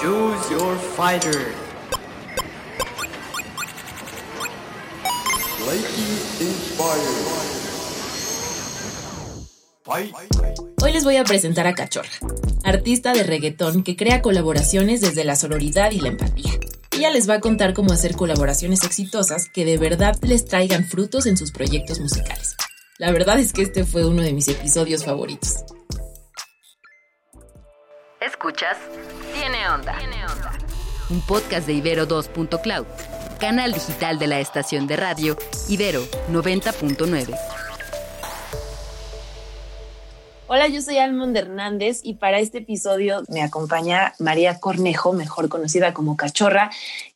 Choose your fighter. Hoy les voy a presentar a Cachorra, artista de reggaetón que crea colaboraciones desde la sororidad y la empatía. Ella les va a contar cómo hacer colaboraciones exitosas que de verdad les traigan frutos en sus proyectos musicales. La verdad es que este fue uno de mis episodios favoritos. Un podcast de Ibero 2.cloud, canal digital de la estación de radio Ibero 90.9. Hola, yo soy Almond Hernández y para este episodio me acompaña María Cornejo, mejor conocida como Cachorra,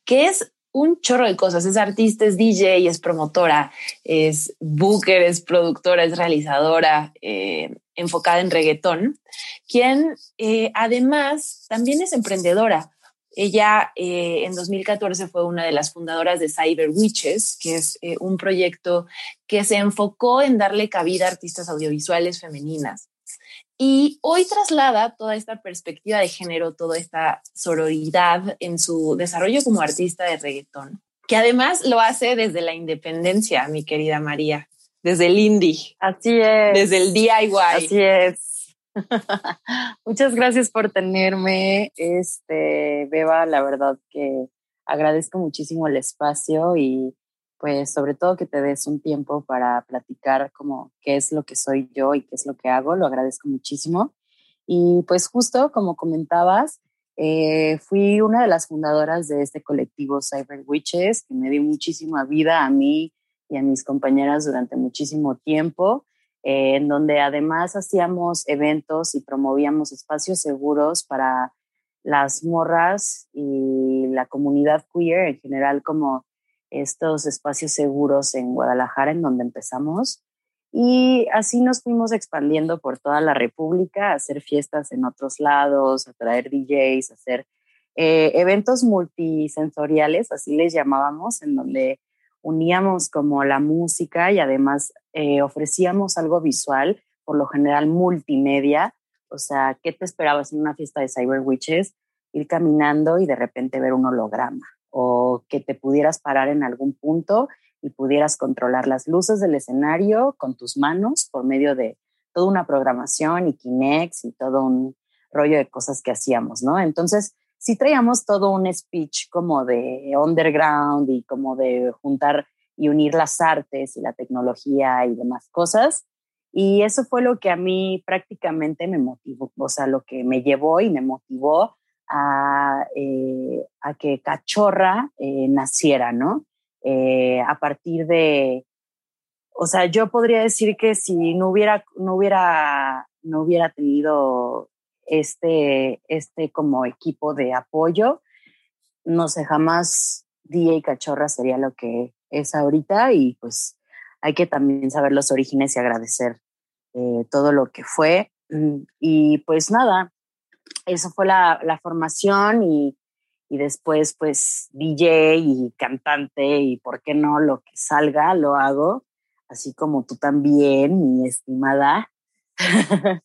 que es un chorro de cosas. Es artista, es DJ, es promotora, es booker, es productora, es realizadora, eh, enfocada en reggaetón, quien eh, además también es emprendedora. Ella eh, en 2014 fue una de las fundadoras de Cyber Witches, que es un proyecto que se enfocó en darle cabida a artistas audiovisuales femeninas. Y hoy traslada toda esta perspectiva de género, toda esta sororidad en su desarrollo como artista de reggaetón, que además lo hace desde la independencia, mi querida María, desde el indie. Así es. Desde el DIY. Así es. Muchas gracias por tenerme, este, Beba, la verdad que agradezco muchísimo el espacio y pues sobre todo que te des un tiempo para platicar como qué es lo que soy yo y qué es lo que hago, lo agradezco muchísimo. Y pues justo como comentabas, eh, fui una de las fundadoras de este colectivo Cyber Witches, que me dio muchísima vida a mí y a mis compañeras durante muchísimo tiempo, eh, en donde además hacíamos eventos y promovíamos espacios seguros para las morras y la comunidad queer en general como estos espacios seguros en Guadalajara, en donde empezamos. Y así nos fuimos expandiendo por toda la República, a hacer fiestas en otros lados, a traer DJs, a hacer eh, eventos multisensoriales, así les llamábamos, en donde uníamos como la música y además eh, ofrecíamos algo visual, por lo general multimedia. O sea, ¿qué te esperabas en una fiesta de Cyber Witches? Ir caminando y de repente ver un holograma o que te pudieras parar en algún punto y pudieras controlar las luces del escenario con tus manos por medio de toda una programación y Kinex y todo un rollo de cosas que hacíamos, ¿no? Entonces, sí traíamos todo un speech como de underground y como de juntar y unir las artes y la tecnología y demás cosas. Y eso fue lo que a mí prácticamente me motivó, o sea, lo que me llevó y me motivó a, eh, a que Cachorra eh, naciera, ¿no? Eh, a partir de, o sea, yo podría decir que si no hubiera, no hubiera, no hubiera tenido este, este como equipo de apoyo, no sé, jamás Día y Cachorra sería lo que es ahorita y pues hay que también saber los orígenes y agradecer todo lo que fue. Mm, y pues nada, eso fue la, la formación y, y, después pues DJ y cantante y por qué no lo que salga lo hago, así como tú también, mi estimada,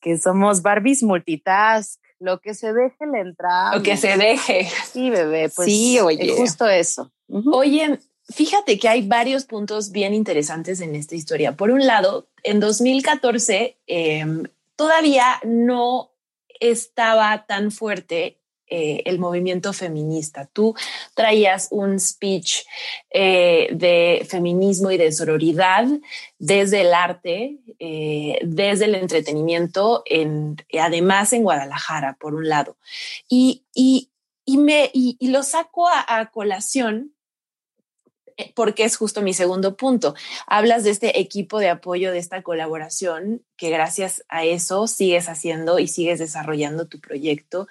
que somos Barbies multitask, lo que se deje le entra. Lo que se deje. Sí, bebé, pues sí, oye. justo eso. Oye, fíjate que hay varios puntos bien interesantes en esta historia. Por un lado, en 2014 em, todavía no estaba tan fuerte eh, el movimiento feminista. Tú traías un speech eh, de feminismo y de sororidad desde el arte, eh, desde el entretenimiento, en, además en Guadalajara, por un lado. Y, me, y, lo saco a colación porque es justo mi segundo punto. Hablas de este equipo de apoyo, de esta colaboración, que gracias a eso sigues haciendo y sigues desarrollando tu proyecto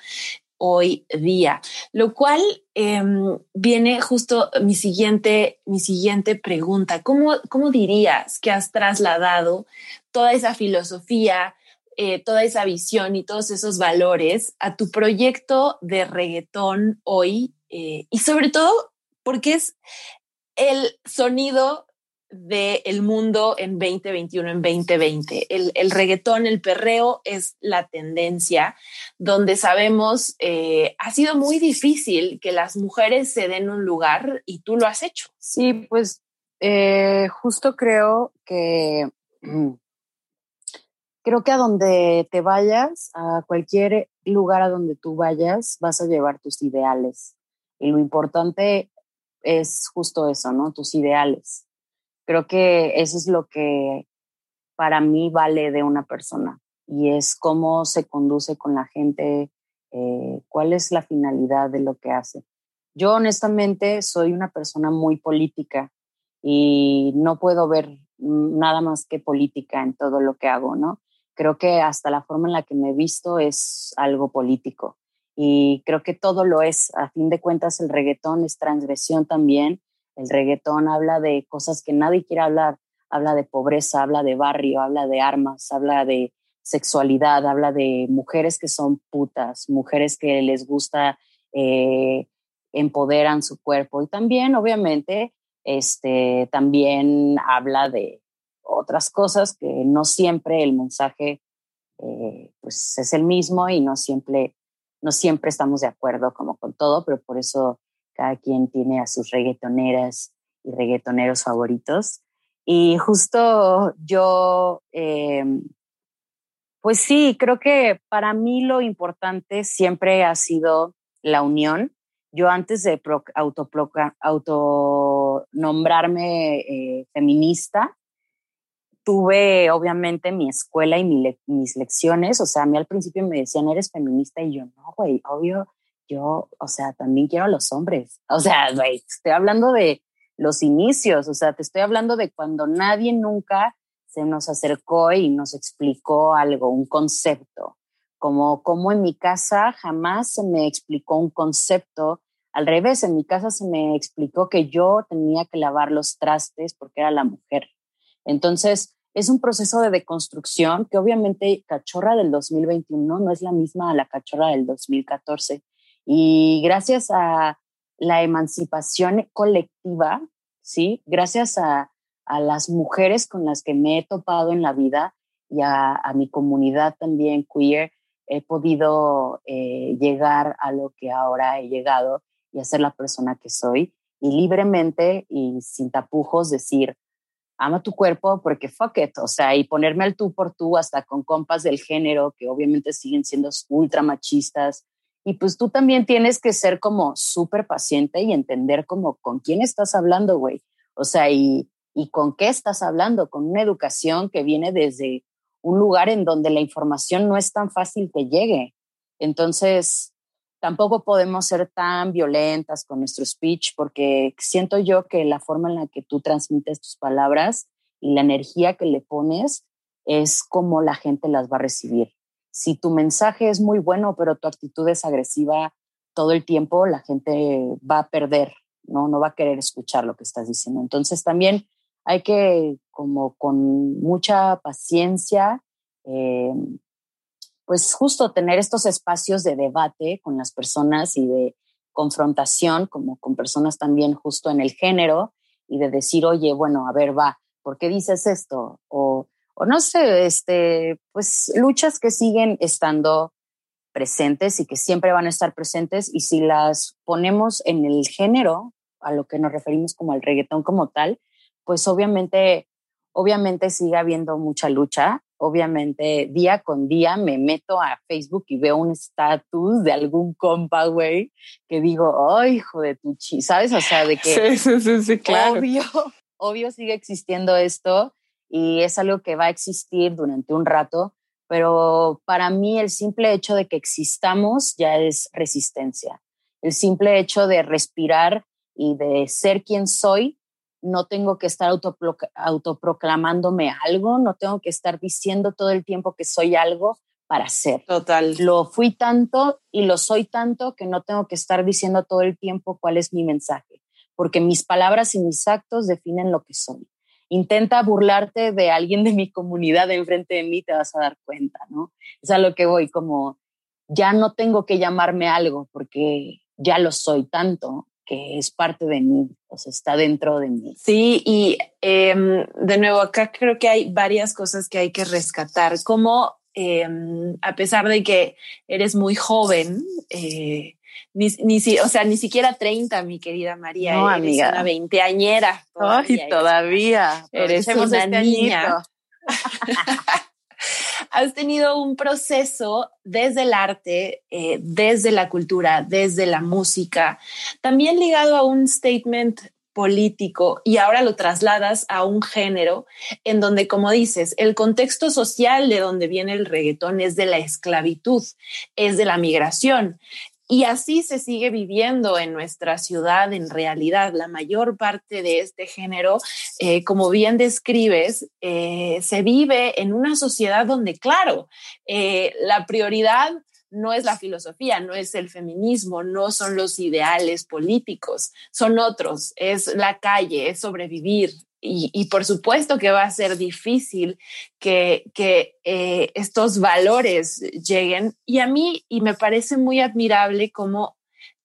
hoy día, lo cual em, viene justo mi siguiente, mi siguiente pregunta. ¿Cómo, ¿Cómo dirías que has trasladado toda esa filosofía, eh, toda esa visión y todos esos valores a tu proyecto de reggaetón hoy? Eh, y sobre todo, porque es el sonido del mundo en 2021, en 2020. El, el, reggaetón, el perreo es la tendencia donde sabemos eh, ha sido muy difícil que las mujeres se den un lugar y tú lo has hecho. Sí, pues eh, justo creo que mm, creo que a donde te vayas, a cualquier lugar a donde tú vayas, vas a llevar tus ideales. Y lo importante es justo eso, ¿no? Tus ideales. Creo que eso es lo que para mí vale de una persona y es cómo se conduce con la gente, eh, cuál es la finalidad de lo que hace. Yo honestamente soy una persona muy política y no puedo ver nada más que política en todo lo que hago, ¿no? Creo que hasta la forma en la que me he visto es algo político y creo que todo lo es. A fin de cuentas, el reggaetón es transgresión también. El reggaetón habla de cosas que nadie quiere hablar. Habla de pobreza, habla de barrio, habla de armas, habla de sexualidad, habla de mujeres que son putas, mujeres que les gusta, eh, empoderan su cuerpo. Y también, obviamente, este, también habla de otras cosas que no siempre el mensaje eh, pues es el mismo y no siempre no siempre estamos de acuerdo como con todo, pero por eso cada quien tiene a sus reggaetoneras y reggaetoneros favoritos. Y justo yo, em, pues sí, creo que para mí lo importante siempre ha sido la unión. Yo antes de autonombrarme eh, feminista, tuve obviamente mi escuela y mis lecciones, o sea, a mí al principio me decían, eres feminista y yo, no, güey, obvio, yo, o sea, también quiero a los hombres. O sea, güey, estoy hablando de los inicios, o sea, te estoy hablando de cuando nadie nunca se nos acercó y nos explicó algo, un concepto, como, como en mi casa jamás se me explicó un concepto. Al revés, en mi casa se me explicó que yo tenía que lavar los trastes porque era la mujer. Entonces, es un proceso de deconstrucción que obviamente Cachorra del 2021 no es la misma a la Cachorra del 2014. Y gracias a la emancipación colectiva, ¿sí? Gracias a, las mujeres con las que me he topado en la vida y a, mi comunidad también queer, he podido eh, llegar a lo que ahora he llegado y a ser la persona que soy y libremente y sin tapujos decir, ama tu cuerpo porque fuck it, o sea, y ponerme al tú por tú hasta con compas del género que obviamente siguen siendo ultra machistas. Y pues tú también tienes que ser como súper paciente y entender como con quién estás hablando, güey. O sea, y, y con qué estás hablando, con una educación que viene desde un lugar en donde la información no es tan fácil que llegue. Entonces, tampoco podemos ser tan violentas con nuestro speech porque siento yo que la forma en la que tú transmites tus palabras y la energía que le pones es como la gente las va a recibir. Si tu mensaje es muy bueno, pero tu actitud es agresiva todo el tiempo, la gente va a perder, ¿no? No va a querer escuchar lo que estás diciendo. Entonces también hay que, como con mucha paciencia, eh, pues justo tener estos espacios de debate con las personas y de confrontación, como con personas también justo en el género, y de decir, oye, bueno, a ver, va, ¿por qué dices esto? O, no sé, este, pues luchas que siguen estando presentes y que siempre van a estar presentes, y si las ponemos en el género, a lo que nos referimos como al reggaetón como tal, pues obviamente, obviamente sigue habiendo mucha lucha, obviamente día con día me meto a Facebook y veo un estatus de algún compa, güey, que digo, ay, hijo de tu chi, ¿sabes? O sea, de que sí, sí, sí, claro. obvio, obvio sigue existiendo esto y es algo que va a existir durante un rato, pero para mí el simple hecho de que existamos ya es resistencia. El simple hecho de respirar y de ser quien soy no tengo que estar autoproclamándome algo, no tengo que estar diciendo todo el tiempo que soy algo para ser. Total. Lo fui tanto y lo soy tanto que no tengo que estar diciendo todo el tiempo cuál es mi mensaje, porque mis palabras y mis actos definen lo que soy. Intenta burlarte de alguien de mi comunidad enfrente de mí, te vas a dar cuenta, ¿no? Es a lo que voy, como ya no tengo que llamarme algo porque ya lo soy tanto que es parte de mí, o sea, está dentro de mí. Sí, y em, de nuevo, acá creo que hay varias cosas que hay que rescatar, como em, a pesar de que eres muy joven, eh, ni, ni o sea, ni siquiera 30, mi querida María, no, eres amiga. una veinteañera. Todavía, Ay, todavía. Eres una este niña. has tenido un proceso desde el arte, eh, desde la cultura, desde la música, también ligado a un statement político y ahora lo trasladas a un género en donde, como dices, el contexto social de donde viene el reggaetón es de la esclavitud, es de la migración. Y así se sigue viviendo en nuestra ciudad en realidad. La mayor parte de este género, eh, como bien describes, eh, se vive en una sociedad donde, claro, eh, la prioridad no es la filosofía, no es el feminismo, no son los ideales políticos, son otros, es la calle, es sobrevivir, y, por supuesto que va a ser difícil que, eh, estos valores lleguen. Y a mí, y me parece muy admirable cómo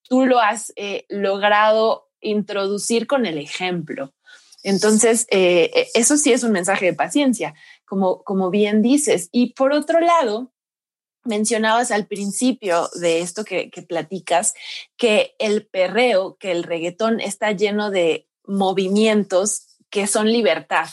tú lo has eh, logrado introducir con el ejemplo. Entonces, eh, eso sí es un mensaje de paciencia, como, como bien dices. Y por otro lado, mencionabas al principio de esto que, que platicas, que el perreo, que el reggaetón está lleno de movimientos que son libertad,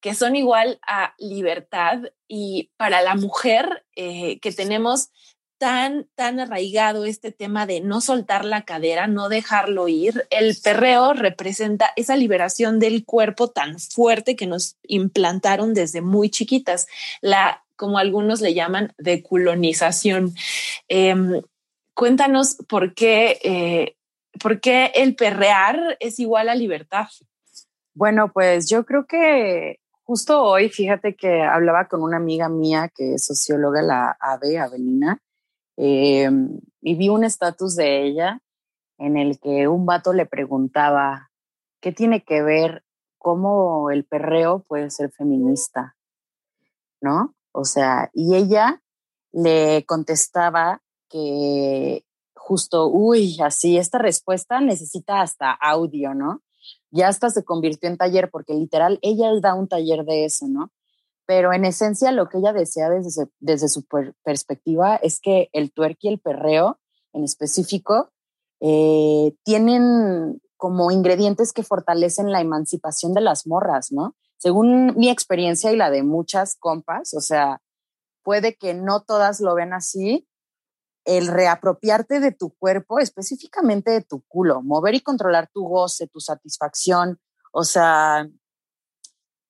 que son igual a libertad y para la mujer eh, que tenemos tan, tan arraigado este tema de no soltar la cadera, no dejarlo ir, el perreo representa esa liberación del cuerpo tan fuerte que nos implantaron desde muy chiquitas, la como algunos le llaman deculonización. Em, cuéntanos por qué, eh, por qué el perrear es igual a libertad. Bueno, pues yo creo que justo hoy, fíjate que hablaba con una amiga mía que es socióloga, la Ave, Avelina, eh, y vi un estatus de ella en el que un vato le preguntaba, ¿qué tiene que ver cómo el perreo puede ser feminista? ¿No? O sea, y ella le contestaba que justo, uy, así, esta respuesta necesita hasta audio, ¿no? Ya hasta se convirtió en taller, porque literal ella da un taller de eso, ¿no? Pero en esencia lo que ella desea desde, desde su perspectiva es que el twerk y el perreo en específico eh, tienen como ingredientes que fortalecen la emancipación de las morras, ¿no? Según mi experiencia y la de muchas compas, o sea, puede que no todas lo ven así, el reapropiarte de tu cuerpo, específicamente de tu culo, mover y controlar tu goce, tu satisfacción, o sea,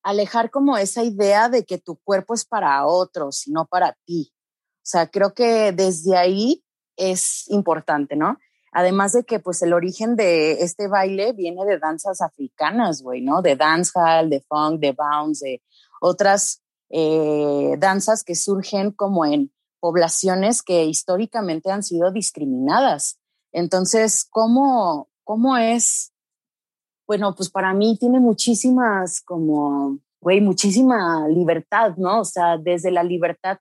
alejar como esa idea de que tu cuerpo es para otros y no para ti. O sea, creo que desde ahí es importante, ¿no? Además de que pues el origen de este baile viene de danzas africanas, güey, ¿no? De dancehall, de funk, de bounce, de otras eh, danzas que surgen como en poblaciones que históricamente han sido discriminadas. Entonces, ¿cómo, cómo es? Bueno, pues para mí tiene muchísimas como, güey, muchísima libertad, ¿no? O sea, desde la libertad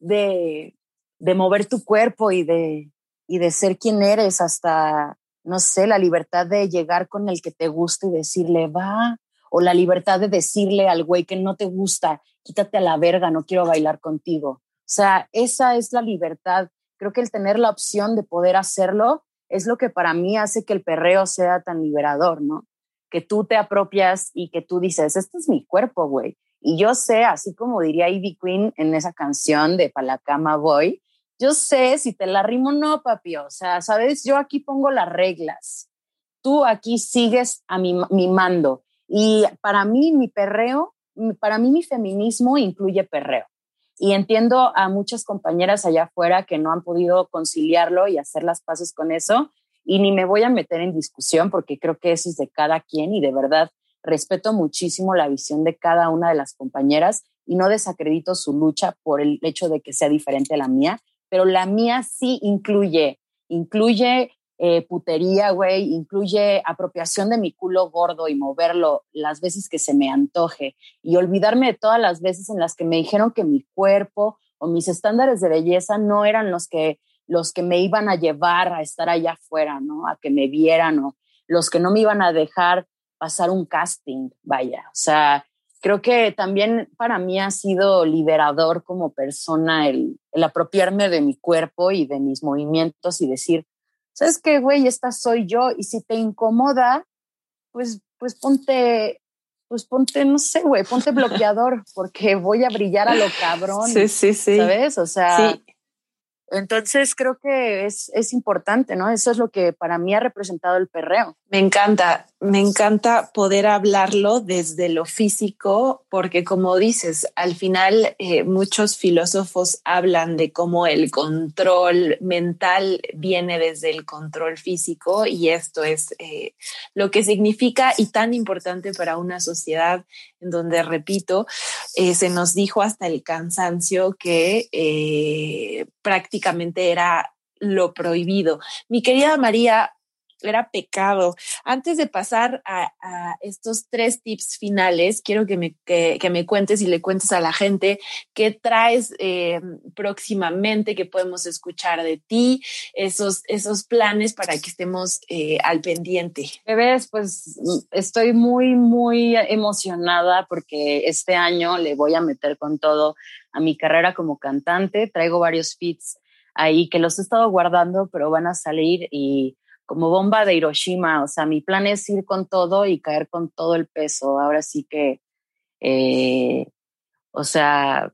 de, de mover tu cuerpo y de, y de ser quien eres hasta, no sé, la libertad de llegar con el que te gusta y decirle, va, o la libertad de decirle al güey que no te gusta, quítate a la verga, no quiero bailar contigo. O sea, esa es la libertad. Creo que el tener la opción de poder hacerlo es lo que para mí hace que el perreo sea tan liberador, ¿no? Que tú te apropias y que tú dices, este es mi cuerpo, güey. Y yo sé, así como diría Ivy Queen en esa canción de Palacama Boy, yo sé si te la rimo o no, papi. O sea, sabes, yo aquí pongo las reglas. Tú aquí sigues a mi, mi mando. Y para mí, mi perreo, para mí, mi feminismo incluye perreo. Y entiendo a muchas compañeras allá afuera que no han podido conciliarlo y hacer las paces con eso. Y ni me voy a meter en discusión porque creo que eso es de cada quien y de verdad respeto muchísimo la visión de cada una de las compañeras y no desacredito su lucha por el hecho de que sea diferente a la mía, pero la mía sí incluye, incluye eh, putería, güey, incluye apropiación de mi culo gordo y moverlo las veces que se me antoje y olvidarme de todas las veces en las que me dijeron que mi cuerpo o mis estándares de belleza no eran los que los que me iban a llevar a estar allá afuera, ¿no? A que me vieran o los que no me iban a dejar pasar un casting, vaya. O sea, creo que también para mí ha sido liberador como persona el, el apropiarme de mi cuerpo y de mis movimientos y decir, ¿sabes qué, güey? Esta soy yo y si te incomoda, pues, pues ponte, pues ponte, no sé, güey, ponte bloqueador porque voy a brillar a lo cabrón. Sí, sí, sí. ¿Sabes? O sea, sí. Entonces creo que es, es, importante, ¿no? Eso es lo que para mí ha representado el perreo. Me encanta, me encanta poder hablarlo desde lo físico, porque como dices, al final eh, muchos filósofos hablan de cómo el control mental viene desde el control físico y esto es eh, lo que significa y tan importante para una sociedad en donde, repito, eh, se nos dijo hasta el cansancio que prácticamente era lo prohibido. Mi querida María, era pecado. Antes de pasar a, estos tres tips finales, quiero que me, que, me, cuentes y le cuentes a la gente qué traes eh, próximamente, que podemos escuchar de ti, esos, esos planes para que estemos eh, al pendiente. Bebés, pues estoy muy, muy emocionada porque este año le voy a meter con todo a mi carrera como cantante. Traigo varios feats ahí que los he estado guardando, pero van a salir y como bomba de Hiroshima. O sea, mi plan es ir con todo y caer con todo el peso. Ahora sí que, eh, o sea,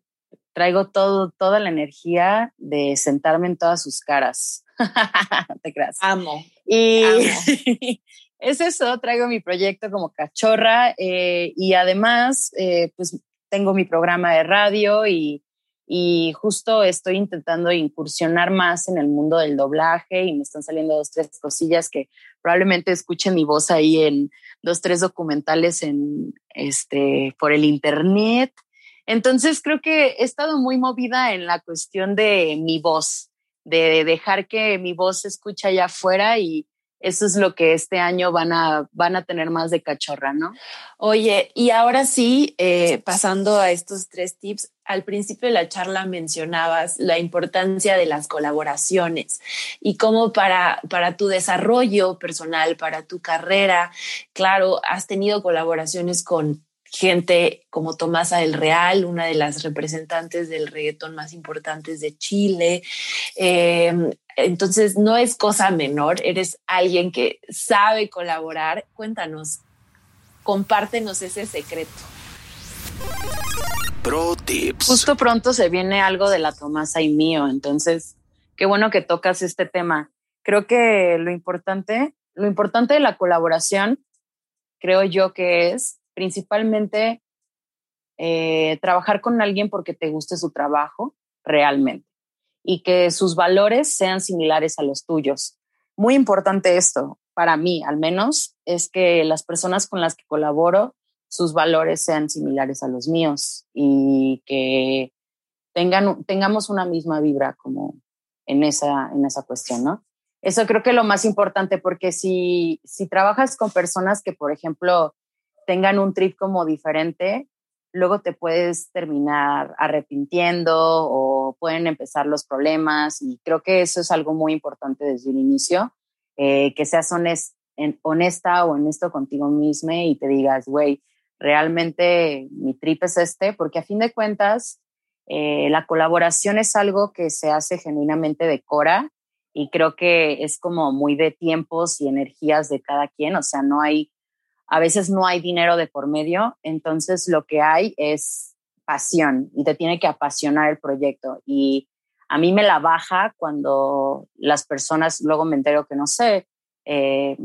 traigo todo, toda la energía de sentarme en todas sus caras. Te creas. Amo. Y es eso, traigo mi proyecto como cachorra eh, y además, eh, pues tengo mi programa de radio y y justo estoy intentando incursionar más en el mundo del doblaje y me están saliendo dos, tres cosillas que probablemente escuchen mi voz ahí en dos, tres documentales en, este, por el internet. Entonces creo que he estado muy movida en la cuestión de mi voz, de dejar que mi voz se escuche allá afuera y, eso es lo que este año van a, van a tener más de cachorra, ¿no? Oye, y ahora sí, eh, pasando a estos tres tips, al principio de la charla mencionabas la importancia de las colaboraciones y cómo para, para tu desarrollo personal, para tu carrera, claro, has tenido colaboraciones con gente como Tomasa del Real, una de las representantes del reggaetón más importantes de Chile. Eh, entonces, no es cosa menor, eres alguien que sabe colaborar. Cuéntanos, compártenos ese secreto. Pro tips. Justo pronto se viene algo de la Tomasa y mío, entonces, qué bueno que tocas este tema. Creo que lo importante, lo importante de la colaboración, creo yo que es principalmente eh, trabajar con alguien porque te guste su trabajo realmente y que sus valores sean similares a los tuyos. Muy importante esto, para mí al menos, es que las personas con las que colaboro, sus valores sean similares a los míos y que tengan, tengamos una misma vibra como en esa, en esa cuestión, ¿no? Eso creo que es lo más importante porque si, si trabajas con personas que, por ejemplo, tengan un trip como diferente, luego te puedes terminar arrepintiendo o pueden empezar los problemas y creo que eso es algo muy importante desde el inicio, eh, que seas honesta o honesto contigo mismo y te digas, güey, realmente mi trip es este, porque a fin de cuentas eh, la colaboración es algo que se hace genuinamente de Cora y creo que es como muy de tiempos y energías de cada quien, o sea, no hay a veces no hay dinero de por medio, entonces lo que hay es pasión y te tiene que apasionar el proyecto. Y a mí me la baja cuando las personas, luego me entero que no sé, eh,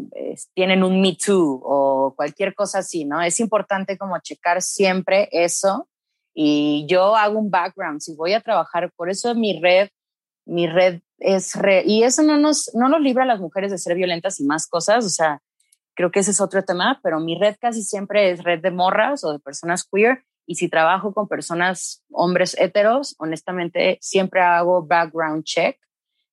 tienen un Me Too o cualquier cosa así, ¿no? Es importante como checar siempre eso y yo hago un background, si voy a trabajar, por eso mi red, mi red es red, y eso no nos, no nos libra a las mujeres de ser violentas y más cosas, o sea, creo que ese es otro tema, pero mi red casi siempre es red de morras o de personas queer. Y si trabajo con personas, hombres heteros, honestamente siempre hago background check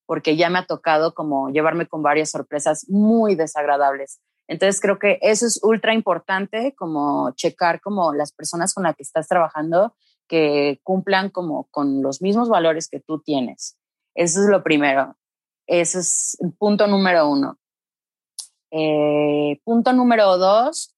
porque ya me ha tocado como llevarme con varias sorpresas muy desagradables. Entonces creo que eso es ultra importante, como checar como las personas con las que estás trabajando que cumplan como con los mismos valores que tú tienes. Eso es lo primero. Eso es punto número uno. Eh, punto número dos,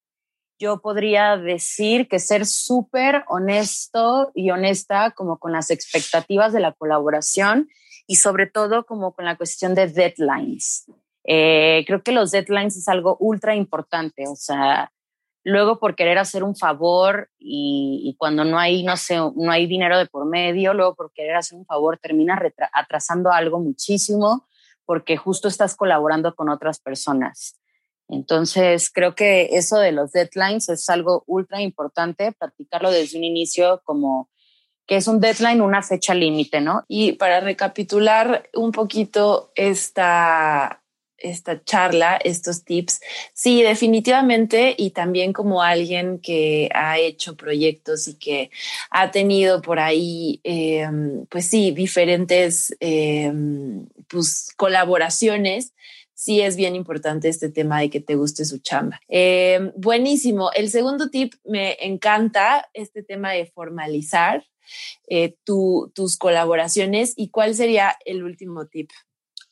yo podría decir que ser súper honesto y honesta como con las expectativas de la colaboración y sobre todo como con la cuestión de deadlines. Eh, creo que los deadlines es algo ultra importante, o sea, luego por querer hacer un favor y, cuando no hay, no sé, no hay dinero de por medio, luego por querer hacer un favor termina atrasando algo muchísimo porque justo estás colaborando con otras personas. Entonces, creo que eso de los deadlines es algo ultra importante, practicarlo desde un inicio como que es un deadline, una fecha límite, ¿no? Y para recapitular un poquito esta, esta charla, estos tips, sí, definitivamente, y también como alguien que ha hecho proyectos y que ha tenido por ahí, em, pues sí, diferentes em, pues, colaboraciones, sí es bien importante este tema de que te guste su chamba. Eh, buenísimo. El segundo tip me encanta, este tema de formalizar eh, tus colaboraciones. ¿Y cuál sería el último tip?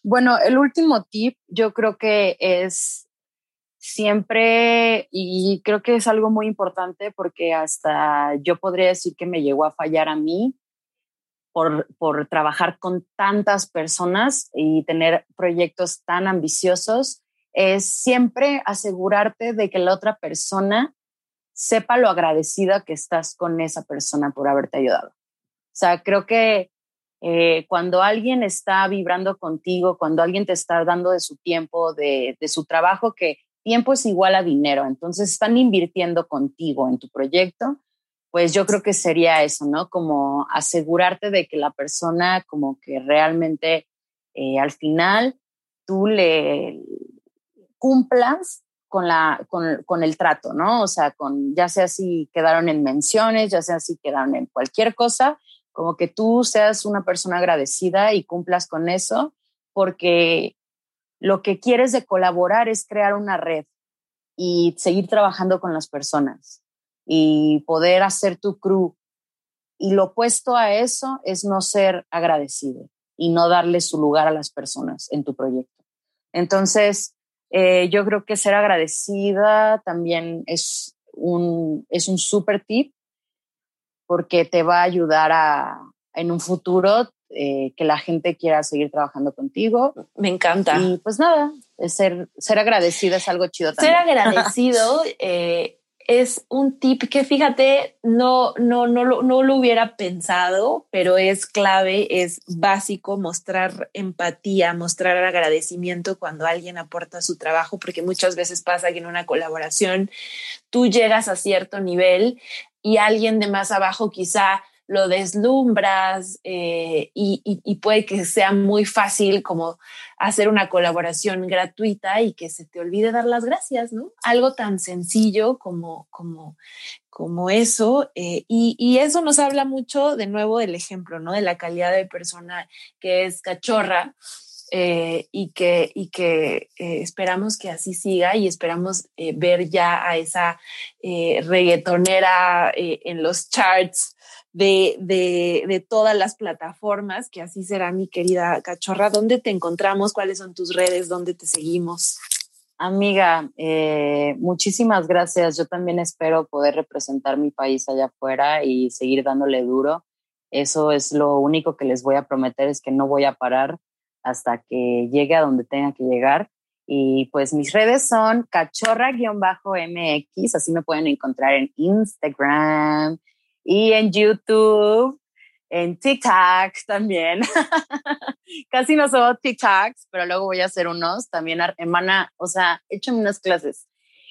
Bueno, el último tip yo creo que es siempre, y creo que es algo muy importante porque hasta yo podría decir que me llegó a fallar a mí, por, trabajar con tantas personas y tener proyectos tan ambiciosos, es siempre asegurarte de que la otra persona sepa lo agradecida que estás con esa persona por haberte ayudado. O sea, creo que eh, cuando alguien está vibrando contigo, cuando alguien te está dando de su tiempo, de, de su trabajo, que tiempo es igual a dinero, entonces están invirtiendo contigo en tu proyecto, pues yo creo que sería eso, ¿no? Como asegurarte de que la persona como que realmente eh, al final tú le cumplas con, la, con, con, el trato, ¿no? O sea, con, ya sea si quedaron en menciones, ya sea si quedaron en cualquier cosa, como que tú seas una persona agradecida y cumplas con eso, porque lo que quieres de colaborar es crear una red y seguir trabajando con las personas y poder hacer tu crew. Y lo opuesto a eso es no ser agradecido y no darle su lugar a las personas en tu proyecto. Entonces, eh, yo creo que ser agradecida también es un, es un super tip porque te va a ayudar a, en un futuro eh, que la gente quiera seguir trabajando contigo. Me encanta. Y pues nada, ser, ser agradecida es algo chido también. Ser agradecido eh, es un tip que fíjate, no, no, no, no lo hubiera pensado, pero es clave, es básico mostrar empatía, mostrar agradecimiento cuando alguien aporta su trabajo, porque muchas veces pasa que en una colaboración tú llegas a cierto nivel y alguien de más abajo quizá lo deslumbras eh, y, puede que sea muy fácil como hacer una colaboración gratuita y que se te olvide dar las gracias, ¿no? Algo tan sencillo como, como, como eso. Eh, y, eso nos habla mucho de nuevo del ejemplo, ¿no? De la calidad de persona que es cachorra. Eh, y que, y que esperamos que así siga y esperamos ver ya a esa reggaetonera en los charts de, todas las plataformas, que así será mi querida cachorra. ¿Dónde te encontramos? ¿Cuáles son tus redes? ¿Dónde te seguimos? Amiga, eh, muchísimas gracias. Yo también espero poder representar mi país allá afuera y seguir dándole duro. Eso es lo único que les voy a prometer, es que no voy a parar hasta que llegue a donde tenga que llegar. Y pues mis redes son cachorra-mx, así me pueden encontrar en Instagram, y en YouTube, en TikTok también. Casi no subo TikToks, pero luego voy a hacer unos también, hermana, o sea, échame unas clases.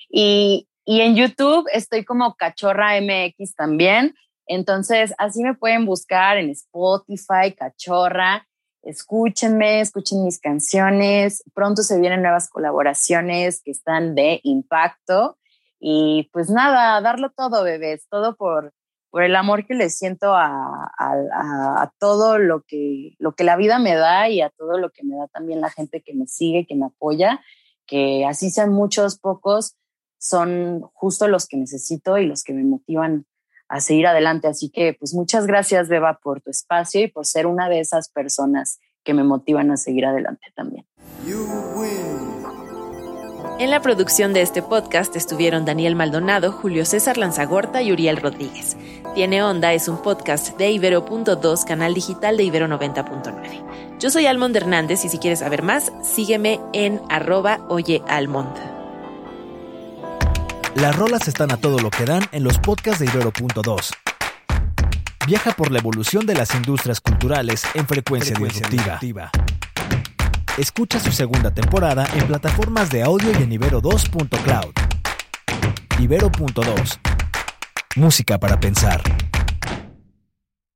Y, y en YouTube estoy como Cachorra MX también. Entonces, así me pueden buscar en Spotify, Cachorra. Escúchenme, escuchen mis canciones. Pronto se vienen nuevas colaboraciones que están de impacto. Y pues nada, darlo todo, bebés, todo por, por el amor que le siento a, a, todo lo que, lo que la vida me da y a todo lo que me da también la gente que me sigue, que me apoya, que así sean muchos, pocos, son justo los que necesito y los que me motivan a seguir adelante. Así que pues muchas gracias, Beba, por tu espacio y por ser una de esas personas que me motivan a seguir adelante también. En la producción de este podcast estuvieron Daniel Maldonado, Julio César Lanzagorta y Uriel Rodríguez. Tiene Onda es un podcast de Ibero.2, canal digital de Ibero 90.9. Yo soy Almond Hernández y si quieres saber más, sígueme en arroba oyealmond. Las rolas están a todo lo que dan en los podcasts de Ibero.2. Viaja por la evolución de las industrias culturales en frecuencia, disruptiva. Escucha su segunda temporada en plataformas de audio y en Ibero2.cloud. Ibero.2. Música para pensar.